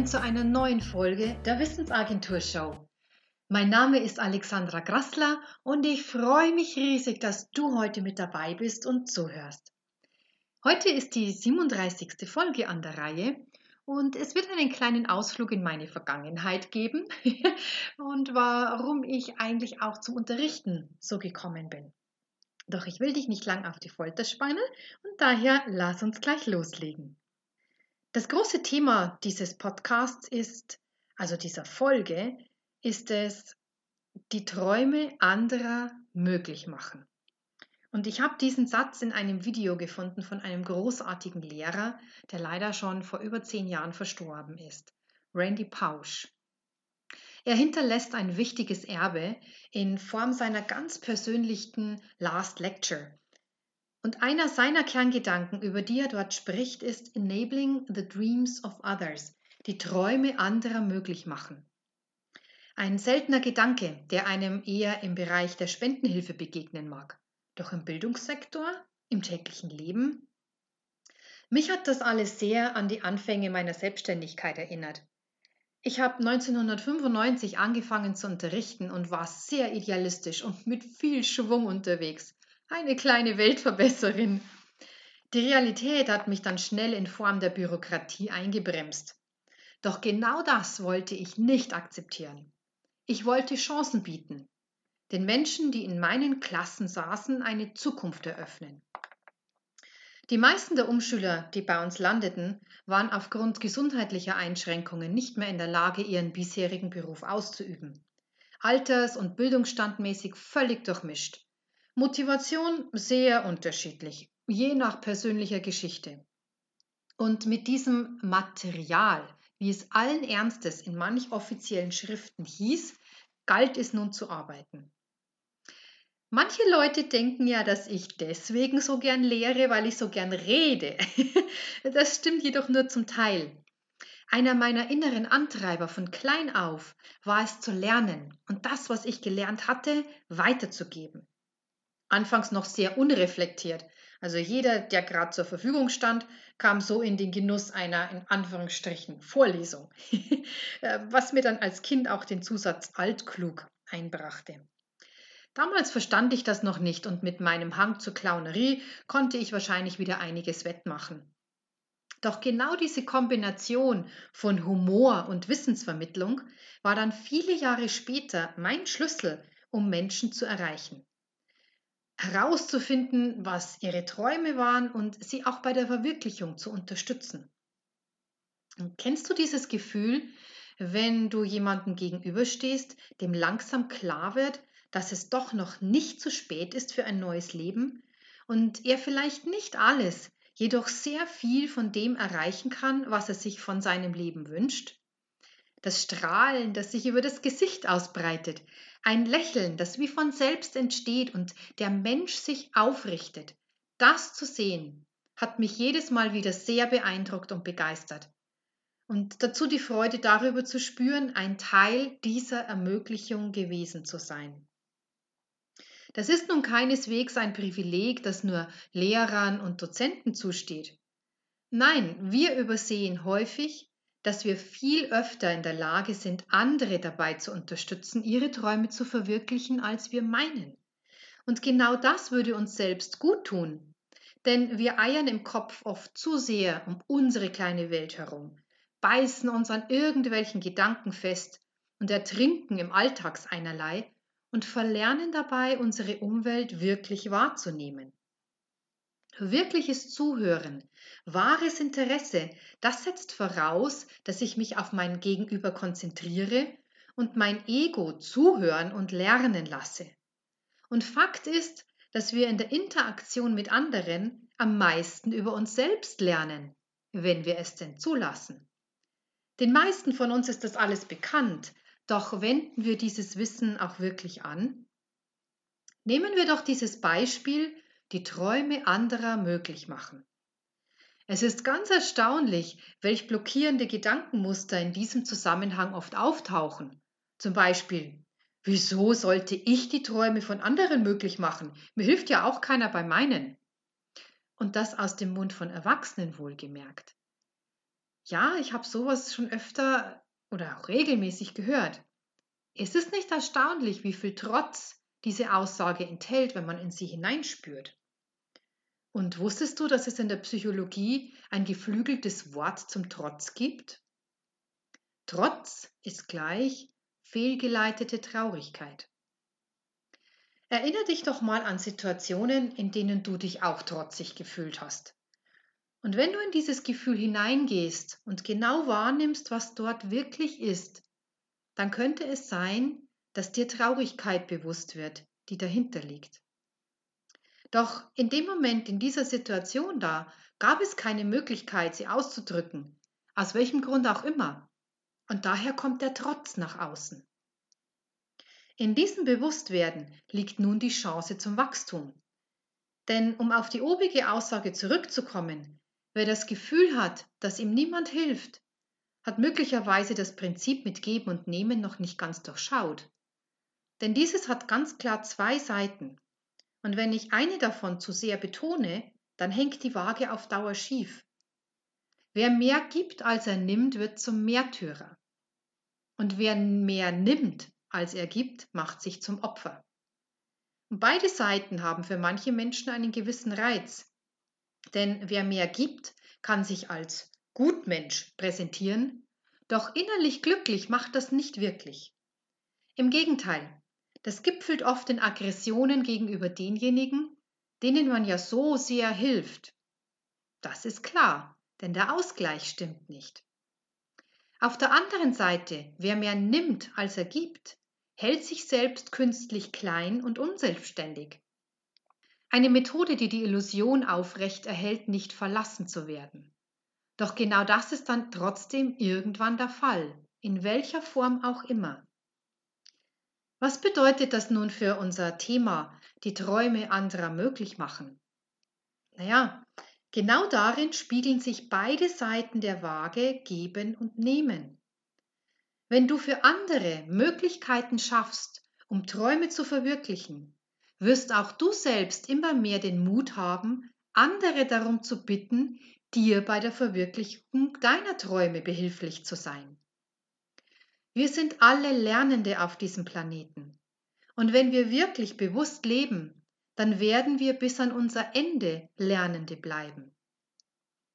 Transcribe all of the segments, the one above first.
willkommen zu einer neuen Folge der Wissensagentur Show. Mein Name ist Alexandra Grassler und ich freue mich riesig, dass du heute mit dabei bist und zuhörst. Heute ist die 37. Folge an der Reihe und es wird einen kleinen Ausflug in meine Vergangenheit geben und warum ich eigentlich auch zum Unterrichten so gekommen bin. Doch ich will dich nicht lang auf die Folter spannen und daher lass uns gleich loslegen. Das große Thema dieses Podcasts ist, also dieser Folge, ist es, die Träume anderer möglich machen. Und ich habe diesen Satz in einem Video gefunden von einem großartigen Lehrer, der leider schon vor über zehn Jahren verstorben ist, Randy Pausch. Er hinterlässt ein wichtiges Erbe in Form seiner ganz persönlichen Last Lecture. Und einer seiner Kerngedanken, über die er dort spricht, ist Enabling the Dreams of Others, die Träume anderer möglich machen. Ein seltener Gedanke, der einem eher im Bereich der Spendenhilfe begegnen mag. Doch im Bildungssektor, im täglichen Leben? Mich hat das alles sehr an die Anfänge meiner Selbstständigkeit erinnert. Ich habe 1995 angefangen zu unterrichten und war sehr idealistisch und mit viel Schwung unterwegs. Eine kleine Weltverbesserin. Die Realität hat mich dann schnell in Form der Bürokratie eingebremst. Doch genau das wollte ich nicht akzeptieren. Ich wollte Chancen bieten, den Menschen, die in meinen Klassen saßen, eine Zukunft eröffnen. Die meisten der Umschüler, die bei uns landeten, waren aufgrund gesundheitlicher Einschränkungen nicht mehr in der Lage, ihren bisherigen Beruf auszuüben. Alters- und bildungsstandmäßig völlig durchmischt. Motivation sehr unterschiedlich, je nach persönlicher Geschichte. Und mit diesem Material, wie es allen Ernstes in manch offiziellen Schriften hieß, galt es nun zu arbeiten. Manche Leute denken ja, dass ich deswegen so gern lehre, weil ich so gern rede. Das stimmt jedoch nur zum Teil. Einer meiner inneren Antreiber von klein auf war es zu lernen und das, was ich gelernt hatte, weiterzugeben. Anfangs noch sehr unreflektiert. Also jeder, der gerade zur Verfügung stand, kam so in den Genuss einer in Anführungsstrichen Vorlesung, was mir dann als Kind auch den Zusatz altklug einbrachte. Damals verstand ich das noch nicht und mit meinem Hang zur Clownerie konnte ich wahrscheinlich wieder einiges wettmachen. Doch genau diese Kombination von Humor und Wissensvermittlung war dann viele Jahre später mein Schlüssel, um Menschen zu erreichen. Herauszufinden, was ihre Träume waren und sie auch bei der Verwirklichung zu unterstützen. Und kennst du dieses Gefühl, wenn du jemandem gegenüberstehst, dem langsam klar wird, dass es doch noch nicht zu spät ist für ein neues Leben und er vielleicht nicht alles, jedoch sehr viel von dem erreichen kann, was er sich von seinem Leben wünscht? Das Strahlen, das sich über das Gesicht ausbreitet, ein Lächeln, das wie von selbst entsteht und der Mensch sich aufrichtet, das zu sehen, hat mich jedes Mal wieder sehr beeindruckt und begeistert. Und dazu die Freude darüber zu spüren, ein Teil dieser Ermöglichung gewesen zu sein. Das ist nun keineswegs ein Privileg, das nur Lehrern und Dozenten zusteht. Nein, wir übersehen häufig, dass wir viel öfter in der Lage sind, andere dabei zu unterstützen, ihre Träume zu verwirklichen, als wir meinen. Und genau das würde uns selbst gut tun. Denn wir eiern im Kopf oft zu sehr um unsere kleine Welt herum, beißen uns an irgendwelchen Gedanken fest und ertrinken im Alltagseinerlei und verlernen dabei, unsere Umwelt wirklich wahrzunehmen. Wirkliches Zuhören, wahres Interesse, das setzt voraus, dass ich mich auf mein Gegenüber konzentriere und mein Ego zuhören und lernen lasse. Und Fakt ist, dass wir in der Interaktion mit anderen am meisten über uns selbst lernen, wenn wir es denn zulassen. Den meisten von uns ist das alles bekannt, doch wenden wir dieses Wissen auch wirklich an? Nehmen wir doch dieses Beispiel, die Träume anderer möglich machen. Es ist ganz erstaunlich, welch blockierende Gedankenmuster in diesem Zusammenhang oft auftauchen. Zum Beispiel, wieso sollte ich die Träume von anderen möglich machen? Mir hilft ja auch keiner bei meinen. Und das aus dem Mund von Erwachsenen wohlgemerkt. Ja, ich habe sowas schon öfter oder auch regelmäßig gehört. Ist es nicht erstaunlich, wie viel Trotz diese Aussage enthält, wenn man in sie hineinspürt? Und wusstest du, dass es in der Psychologie ein geflügeltes Wort zum Trotz gibt? Trotz ist gleich fehlgeleitete Traurigkeit. Erinnere dich doch mal an Situationen, in denen du dich auch trotzig gefühlt hast. Und wenn du in dieses Gefühl hineingehst und genau wahrnimmst, was dort wirklich ist, dann könnte es sein, dass dir Traurigkeit bewusst wird, die dahinter liegt. Doch in dem Moment, in dieser Situation da, gab es keine Möglichkeit, sie auszudrücken, aus welchem Grund auch immer. Und daher kommt der Trotz nach außen. In diesem Bewusstwerden liegt nun die Chance zum Wachstum. Denn um auf die obige Aussage zurückzukommen, wer das Gefühl hat, dass ihm niemand hilft, hat möglicherweise das Prinzip mit Geben und Nehmen noch nicht ganz durchschaut. Denn dieses hat ganz klar zwei Seiten. Und wenn ich eine davon zu sehr betone, dann hängt die Waage auf Dauer schief. Wer mehr gibt, als er nimmt, wird zum Märtyrer. Und wer mehr nimmt, als er gibt, macht sich zum Opfer. Und beide Seiten haben für manche Menschen einen gewissen Reiz. Denn wer mehr gibt, kann sich als Gutmensch präsentieren, doch innerlich glücklich macht das nicht wirklich. Im Gegenteil, das gipfelt oft in Aggressionen gegenüber denjenigen, denen man ja so sehr hilft. Das ist klar, denn der Ausgleich stimmt nicht. Auf der anderen Seite, wer mehr nimmt, als er gibt, hält sich selbst künstlich klein und unselbstständig. Eine Methode, die die Illusion aufrecht erhält, nicht verlassen zu werden. Doch genau das ist dann trotzdem irgendwann der Fall, in welcher Form auch immer. Was bedeutet das nun für unser Thema, die Träume anderer möglich machen? Naja, genau darin spiegeln sich beide Seiten der Waage geben und nehmen. Wenn du für andere Möglichkeiten schaffst, um Träume zu verwirklichen, wirst auch du selbst immer mehr den Mut haben, andere darum zu bitten, dir bei der Verwirklichung deiner Träume behilflich zu sein. Wir sind alle Lernende auf diesem Planeten. Und wenn wir wirklich bewusst leben, dann werden wir bis an unser Ende Lernende bleiben.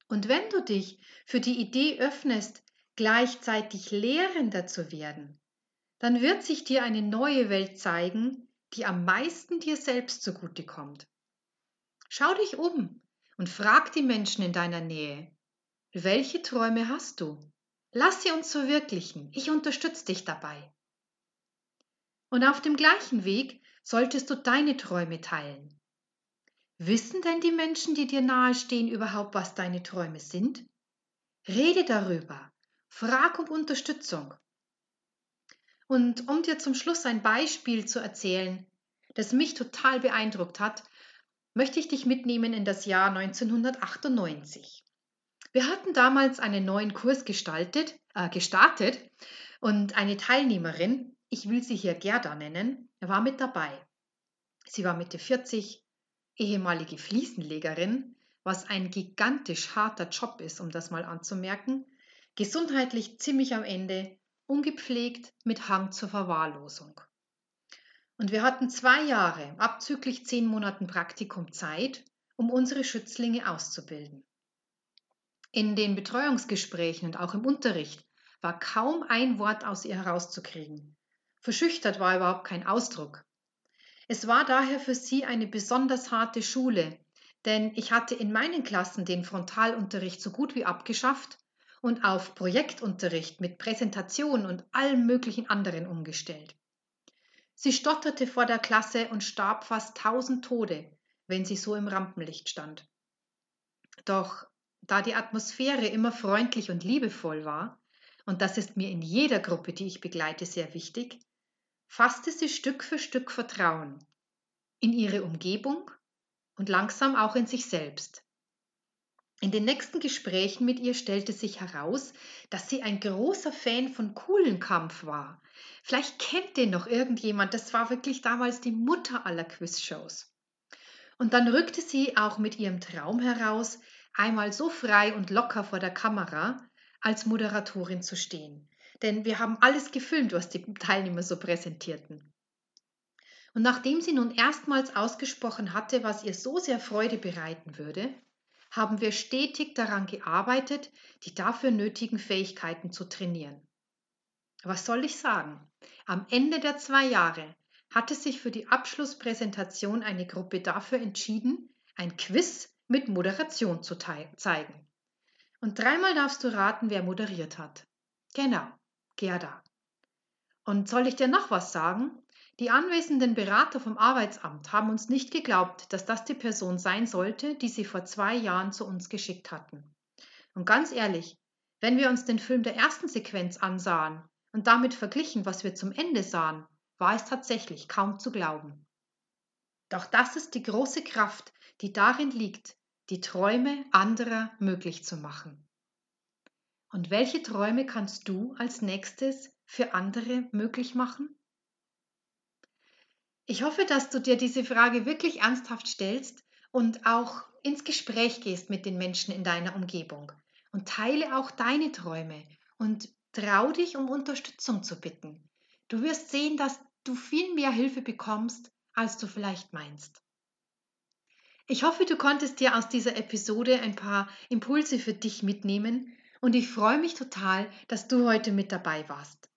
Und wenn du dich für die Idee öffnest, gleichzeitig Lehrender zu werden, dann wird sich dir eine neue Welt zeigen, die am meisten dir selbst zugutekommt. Schau dich um und frag die Menschen in deiner Nähe, welche Träume hast du? Lass sie uns verwirklichen. Ich unterstütze dich dabei. Und auf dem gleichen Weg solltest du deine Träume teilen. Wissen denn die Menschen, die dir nahestehen, überhaupt, was deine Träume sind? Rede darüber. Frag um Unterstützung. Und um dir zum Schluss ein Beispiel zu erzählen, das mich total beeindruckt hat, möchte ich dich mitnehmen in das Jahr 1998. Wir hatten damals einen neuen Kurs gestaltet, äh, gestartet und eine Teilnehmerin, ich will sie hier Gerda nennen, war mit dabei. Sie war Mitte 40, ehemalige Fliesenlegerin, was ein gigantisch harter Job ist, um das mal anzumerken, gesundheitlich ziemlich am Ende, ungepflegt mit Hang zur Verwahrlosung. Und wir hatten zwei Jahre, abzüglich zehn Monaten Praktikum Zeit, um unsere Schützlinge auszubilden. In den Betreuungsgesprächen und auch im Unterricht war kaum ein Wort aus ihr herauszukriegen. Verschüchtert war überhaupt kein Ausdruck. Es war daher für sie eine besonders harte Schule, denn ich hatte in meinen Klassen den Frontalunterricht so gut wie abgeschafft und auf Projektunterricht mit Präsentation und allem möglichen anderen umgestellt. Sie stotterte vor der Klasse und starb fast tausend Tode, wenn sie so im Rampenlicht stand. Doch da die Atmosphäre immer freundlich und liebevoll war, und das ist mir in jeder Gruppe, die ich begleite, sehr wichtig, fasste sie Stück für Stück Vertrauen in ihre Umgebung und langsam auch in sich selbst. In den nächsten Gesprächen mit ihr stellte sich heraus, dass sie ein großer Fan von Kuhlenkampf war. Vielleicht kennt den noch irgendjemand, das war wirklich damals die Mutter aller Quizshows. Und dann rückte sie auch mit ihrem Traum heraus, einmal so frei und locker vor der Kamera als Moderatorin zu stehen. Denn wir haben alles gefilmt, was die Teilnehmer so präsentierten. Und nachdem sie nun erstmals ausgesprochen hatte, was ihr so sehr Freude bereiten würde, haben wir stetig daran gearbeitet, die dafür nötigen Fähigkeiten zu trainieren. Was soll ich sagen? Am Ende der zwei Jahre hatte sich für die Abschlusspräsentation eine Gruppe dafür entschieden, ein Quiz mit Moderation zu zeigen. Und dreimal darfst du raten, wer moderiert hat. Genau, Gerda. Und soll ich dir noch was sagen? Die anwesenden Berater vom Arbeitsamt haben uns nicht geglaubt, dass das die Person sein sollte, die sie vor zwei Jahren zu uns geschickt hatten. Und ganz ehrlich, wenn wir uns den Film der ersten Sequenz ansahen und damit verglichen, was wir zum Ende sahen, war es tatsächlich kaum zu glauben. Doch das ist die große Kraft, die darin liegt, die Träume anderer möglich zu machen. Und welche Träume kannst du als nächstes für andere möglich machen? Ich hoffe, dass du dir diese Frage wirklich ernsthaft stellst und auch ins Gespräch gehst mit den Menschen in deiner Umgebung und teile auch deine Träume und trau dich, um Unterstützung zu bitten. Du wirst sehen, dass du viel mehr Hilfe bekommst, als du vielleicht meinst. Ich hoffe, du konntest dir aus dieser Episode ein paar Impulse für dich mitnehmen und ich freue mich total, dass du heute mit dabei warst.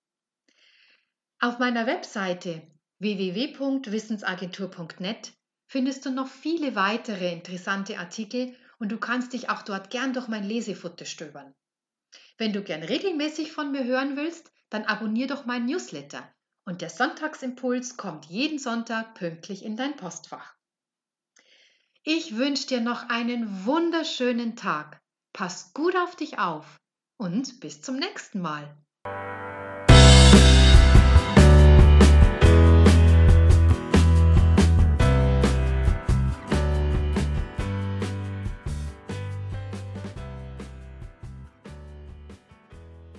Auf meiner Webseite www.wissensagentur.net findest du noch viele weitere interessante Artikel und du kannst dich auch dort gern durch mein Lesefutter stöbern. Wenn du gern regelmäßig von mir hören willst, dann abonnier doch meinen Newsletter und der Sonntagsimpuls kommt jeden Sonntag pünktlich in dein Postfach. Ich wünsche dir noch einen wunderschönen Tag. Pass gut auf dich auf und bis zum nächsten Mal.